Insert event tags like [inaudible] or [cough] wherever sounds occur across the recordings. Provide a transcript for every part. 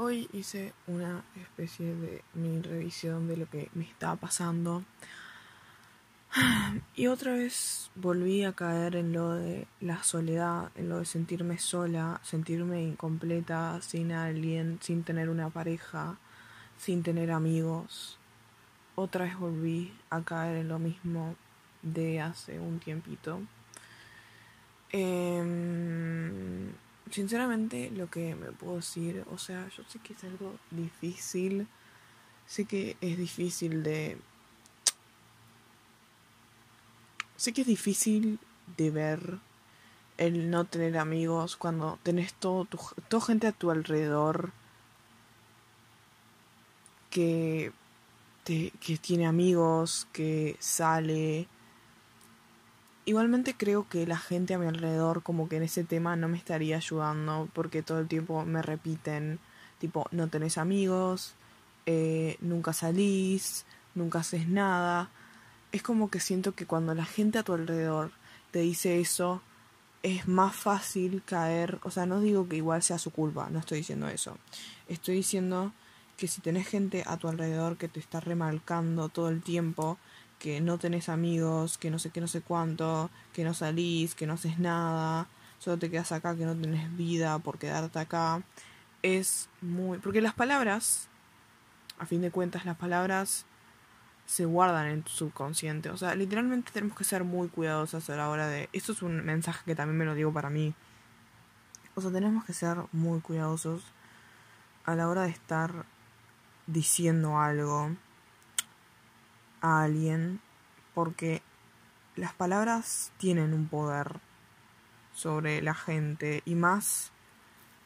Hoy hice una especie de mi revisión de lo que me estaba pasando. [sighs] Y otra vez volví a caer en lo de la soledad, en lo de sentirme sola, sentirme incompleta, sin alguien, sin tener una pareja, sin tener amigos. Otra vez volví a caer en lo mismo de hace un tiempito. Eh, sinceramente lo que me puedo decir, o sea, yo sé que es algo difícil, sé que es difícil de... Sé que es difícil de ver el no tener amigos cuando tenés todo tu, toda gente a tu alrededor que, te, que tiene amigos, que sale, Igualmente creo que la gente a mi alrededor como que en ese tema no me estaría ayudando porque todo el tiempo me repiten tipo no tenés amigos, eh, nunca salís, nunca haces nada. Es como que siento que cuando la gente a tu alrededor te dice eso es más fácil caer, o sea, no digo que igual sea su culpa, no estoy diciendo eso. Estoy diciendo que si tenés gente a tu alrededor que te está remarcando todo el tiempo, que no tenés amigos, que no sé qué, no sé cuánto, que no salís, que no haces nada, solo te quedas acá, que no tenés vida por quedarte acá. Es muy... Porque las palabras, a fin de cuentas, las palabras se guardan en tu subconsciente. O sea, literalmente tenemos que ser muy cuidadosos a la hora de... Esto es un mensaje que también me lo digo para mí. O sea, tenemos que ser muy cuidadosos a la hora de estar diciendo algo a alguien porque las palabras tienen un poder sobre la gente y más,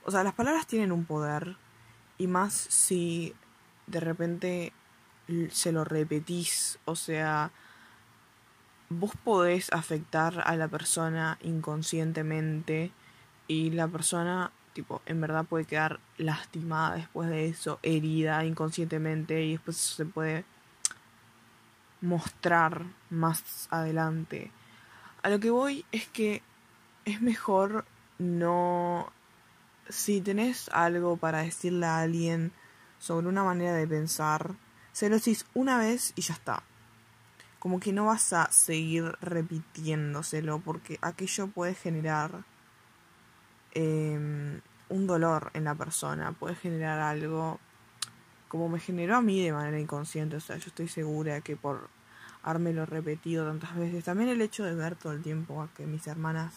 o sea, las palabras tienen un poder y más si de repente se lo repetís, o sea, vos podés afectar a la persona inconscientemente y la persona tipo en verdad puede quedar lastimada después de eso, herida inconscientemente y después se puede mostrar más adelante. A lo que voy es que es mejor no... Si tenés algo para decirle a alguien sobre una manera de pensar, se lo decís una vez y ya está. Como que no vas a seguir repitiéndoselo porque aquello puede generar em, un dolor en la persona, puede generar algo como me generó a mí de manera inconsciente. O sea, yo estoy segura que por lo repetido tantas veces, también el hecho de ver todo el tiempo a que mis hermanas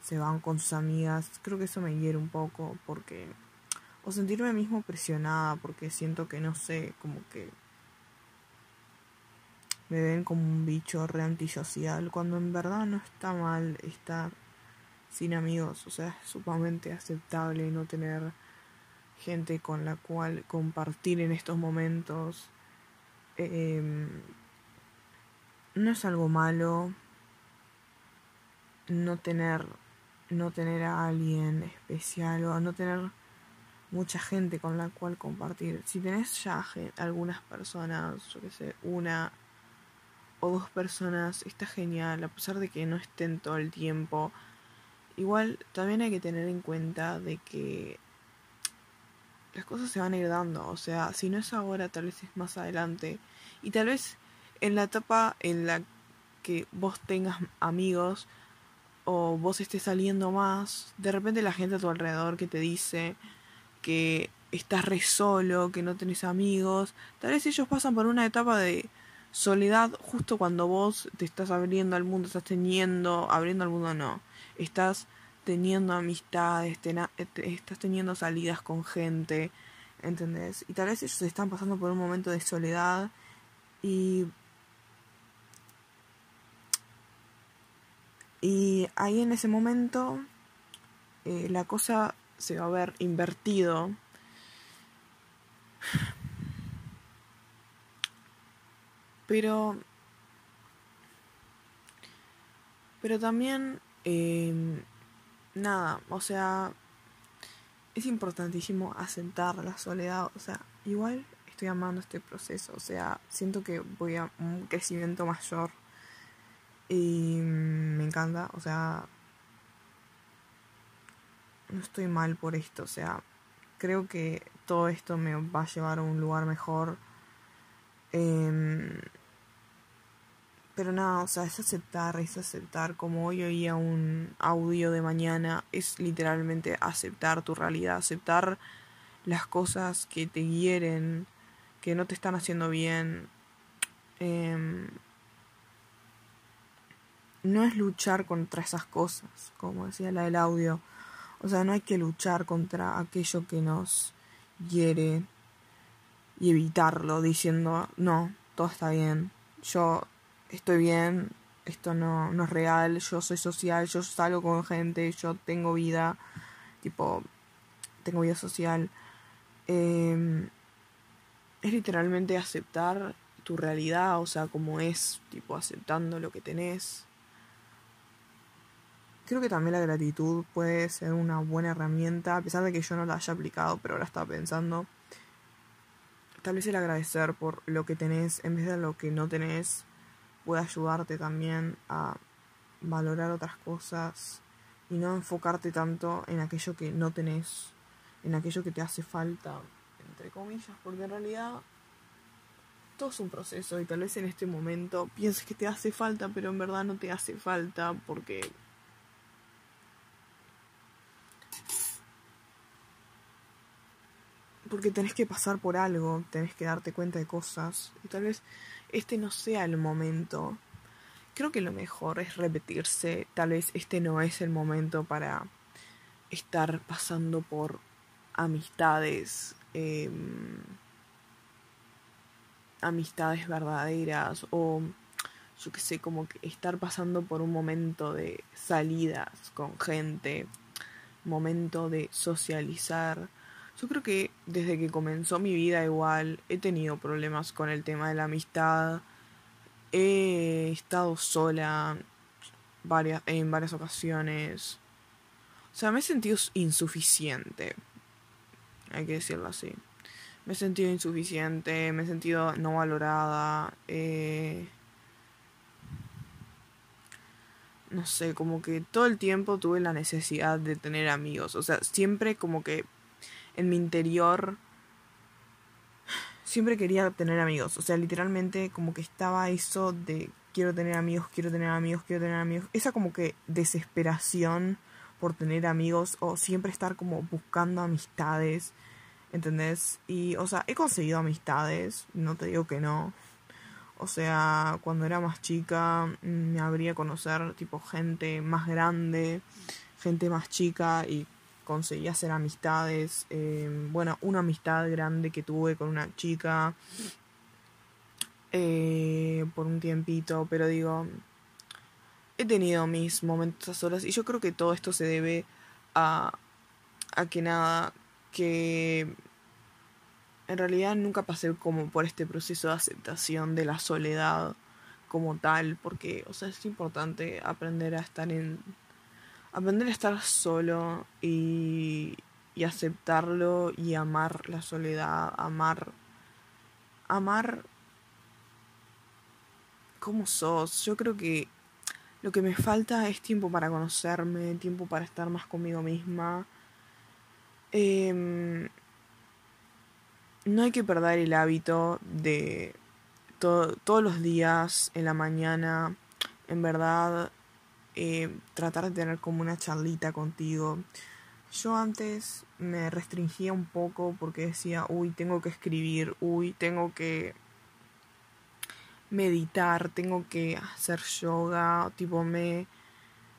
se van con sus amigas, creo que eso me hiere un poco porque... O sentirme mismo presionada porque siento que no sé, como que me ven como un bicho re antisocial, cuando en verdad no está mal estar sin amigos, o sea, es sumamente aceptable no tener gente con la cual compartir en estos momentos. Eh, no es algo malo no tener no tener a alguien especial o no tener mucha gente con la cual compartir. Si tenés ya algunas personas, yo que sé, una o dos personas, está genial, a pesar de que no estén todo el tiempo. Igual también hay que tener en cuenta de que las cosas se van a ir dando, o sea, si no es ahora, tal vez es más adelante. Y tal vez en la etapa en la que vos tengas amigos o vos estés saliendo más, de repente la gente a tu alrededor que te dice que estás re solo, que no tenés amigos, tal vez ellos pasan por una etapa de soledad justo cuando vos te estás abriendo al mundo, estás teniendo, abriendo al mundo no, estás teniendo amistades, estás teniendo salidas con gente, ¿entendés? Y tal vez ellos están pasando por un momento de soledad y Y ahí en ese momento eh, la cosa se va a ver invertido. Pero... Pero también... Em, nada, o sea... Es importantísimo asentar la soledad. O sea, igual estoy amando este proceso. O sea, siento que voy a un crecimiento mayor y me encanta, o sea, no estoy mal por esto, o sea, creo que todo esto me va a llevar a un lugar mejor. Em, pero nada, o sea, es aceptar, es aceptar. Como hoy oía un audio de mañana, es literalmente aceptar tu realidad, aceptar las cosas que te hieren, que no te están haciendo bien. Em, no es luchar contra esas cosas, como decía la del audio. O sea, no hay que luchar contra aquello que nos hiere y evitarlo diciendo, no, todo está bien, yo estoy bien, esto no, no es real, yo soy social, yo salgo con gente, yo tengo vida, tipo, tengo vida social. Em, es literalmente aceptar tu realidad, o sea, como es, tipo, aceptando lo que tenés. Creo que también la gratitud puede ser una buena herramienta, a pesar de que yo no la haya aplicado, pero ahora estaba pensando. Tal vez el agradecer por lo que tenés en vez de lo que no tenés puede ayudarte también a valorar otras cosas y no enfocarte tanto en aquello que no tenés, en aquello que te hace falta, entre comillas, porque en realidad todo es un proceso y tal vez en este momento pienses que te hace falta, pero en verdad no te hace falta porque porque tenés que pasar por algo, tenés que darte cuenta de cosas y tal vez este no sea el momento. Creo que lo mejor es repetirse, tal vez este no es el momento para estar pasando por amistades, em, amistades verdaderas o yo que sé, como que estar pasando por un momento de salidas con gente, momento de socializar yo creo que desde que comenzó mi vida igual he tenido problemas con el tema de la amistad. He estado sola varias, en varias ocasiones. O sea, me he sentido insuficiente. Hay que decirlo así. Me he sentido insuficiente, me he sentido no valorada. Eh, no sé, como que todo el tiempo tuve la necesidad de tener amigos. O sea, siempre como que en mi interior siempre quería tener amigos. O sea, literalmente como que estaba eso de quiero tener amigos, quiero tener amigos, quiero tener amigos. Esa como que desesperación por tener amigos o siempre estar como buscando amistades. ¿Entendés? Y, o sea, he conseguido amistades, no te digo que no. O sea, cuando era más chica me habría conocer tipo gente más grande, gente más chica y conseguí hacer amistades. Em, bueno, una amistad grande que tuve con una chica eh, por un tiempito, pero digo, he tenido mis momentos a solas y yo creo que todo esto se debe a, a que nada, que en realidad nunca pasé como por este proceso de aceptación de la soledad como tal, porque, o sea, es importante aprender a estar en aprender a estar solo y, y aceptarlo y amar la soledad, amar, amar cómo sos. Yo creo que lo que me falta es tiempo para conocerme, tiempo para estar más conmigo misma. Em, no hay que perder el hábito de todos los días en la mañana, en verdad, eh, tratar de tener como una charlita contigo. Yo antes me restringía un poco porque decía, uy, tengo que escribir, uy, tengo que meditar, tengo que hacer yoga, tipo me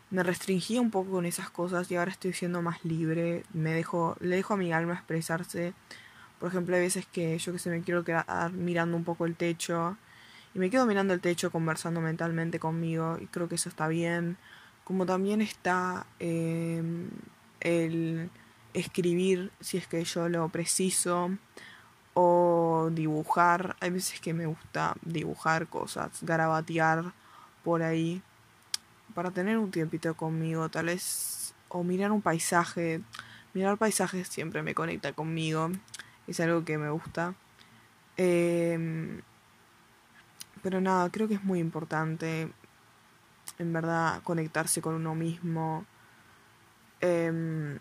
me restringía un poco con esas cosas y ahora estoy siendo más libre, me dejo le dejo a mi alma expresarse. Por ejemplo, hay veces que yo que sé me quiero quedar mirando un poco el techo y me quedo mirando el techo conversando mentalmente conmigo y creo que eso está bien. Como también está em, el escribir si es que yo lo preciso o dibujar. Hay veces que me gusta dibujar cosas, garabatear por ahí para tener un tiempito conmigo, tal vez o mirar un paisaje. Mirar paisajes siempre me conecta conmigo, es algo que me gusta. Eh, pero nada, creo que es muy importante, en verdad, conectarse con uno mismo, em,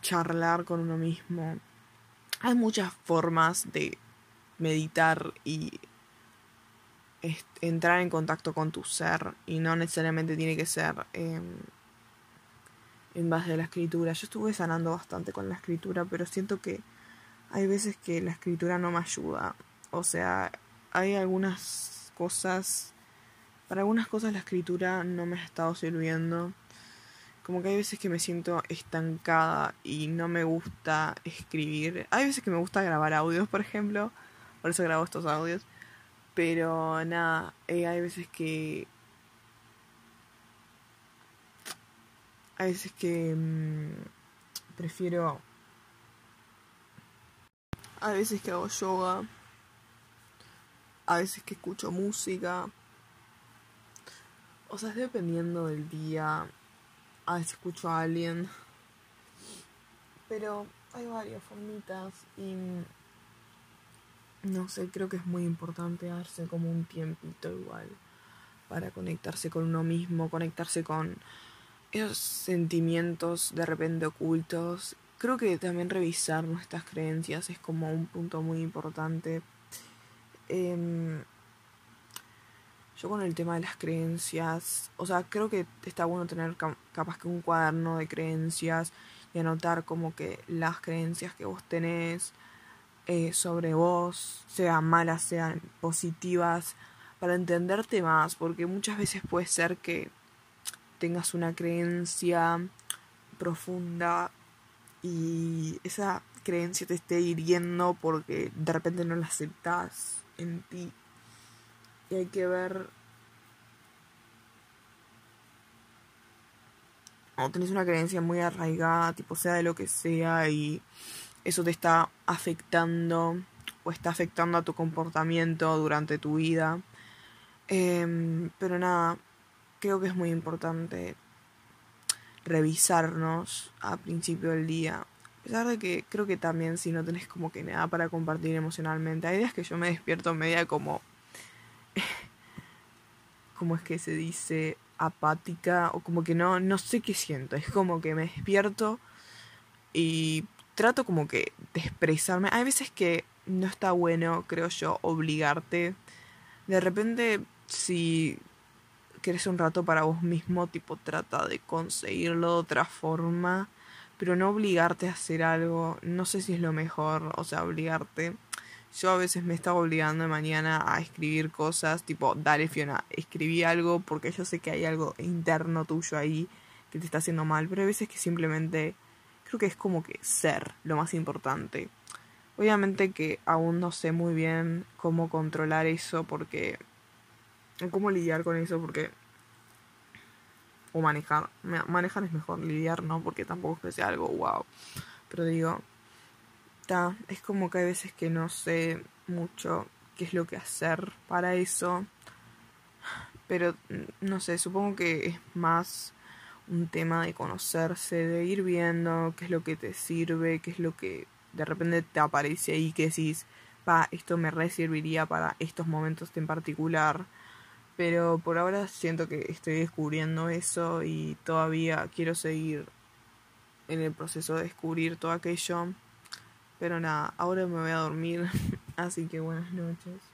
charlar con uno mismo. hay muchas formas de meditar y entrar en contacto con tu ser y no necesariamente tiene que ser em, en base a la escritura. Yo estuve sanando bastante con la escritura, pero siento que hay veces que la escritura no me ayuda. O sea, hay algunas cosas, para algunas cosas la escritura no me ha estado sirviendo. Como que hay veces que me siento estancada y no me gusta escribir. Hay veces que me gusta grabar audios, por ejemplo. Por eso grabo estos audios. Pero nada, eh, hay veces que hay veces que mm, prefiero a veces que hago yoga a veces que escucho música o sea es dependiendo del día a veces escucho a alguien pero hay varias formitas y no sé creo que es muy importante darse como un tiempito igual para conectarse con uno mismo conectarse con esos sentimientos de repente ocultos. Creo que también revisar nuestras creencias es como un punto muy importante. Em, yo con el tema de las creencias, o sea, creo que está bueno tener capaz que un cuaderno de creencias y anotar como que las creencias que vos tenés eh, sobre vos, sean malas, sean positivas, para entenderte más, porque muchas veces puede ser que tengas una creencia profunda y esa creencia te esté hiriendo porque de repente no la aceptas en ti. Y hay que ver. O tenés una creencia muy arraigada, tipo sea de lo que sea, y eso te está afectando o está afectando a tu comportamiento durante tu vida. Em, pero nada, creo que es muy importante revisarnos a principio del día. A pesar de que creo que también si no tenés como que nada para compartir emocionalmente. Hay días que yo me despierto media como... [laughs] ¿Cómo es que se dice? apática o como que no, no sé qué siento. Es como que me despierto y trato como que de expresarme. Hay veces que no está bueno, creo yo, obligarte. De repente, si querés un rato para vos mismo, tipo trata de conseguirlo de otra forma, pero no obligarte a hacer algo, no sé si es lo mejor, o sea, obligarte. Yo a veces me estaba obligando de mañana a escribir cosas, tipo, dale Fiona, escribí algo porque yo sé que hay algo interno tuyo ahí que te está haciendo mal, pero hay veces que simplemente creo que es como que ser lo más importante. Obviamente que aún no sé muy bien cómo controlar eso porque cómo lidiar con eso porque o manejar manejar es mejor lidiar no porque tampoco es que sea algo wow pero digo ta, es como que hay veces que no sé mucho qué es lo que hacer para eso. Pero mm, no sé supongo que es más un tema de conocerse de ir viendo qué es lo que te sirve qué es lo que de repente te aparece ahí que decís pa esto me reserviría para estos momentos en particular pero por ahora siento que estoy descubriendo eso y todavía quiero seguir en el proceso de descubrir todo aquello. Pero nada, ahora me voy a dormir, [laughs] así que buenas noches.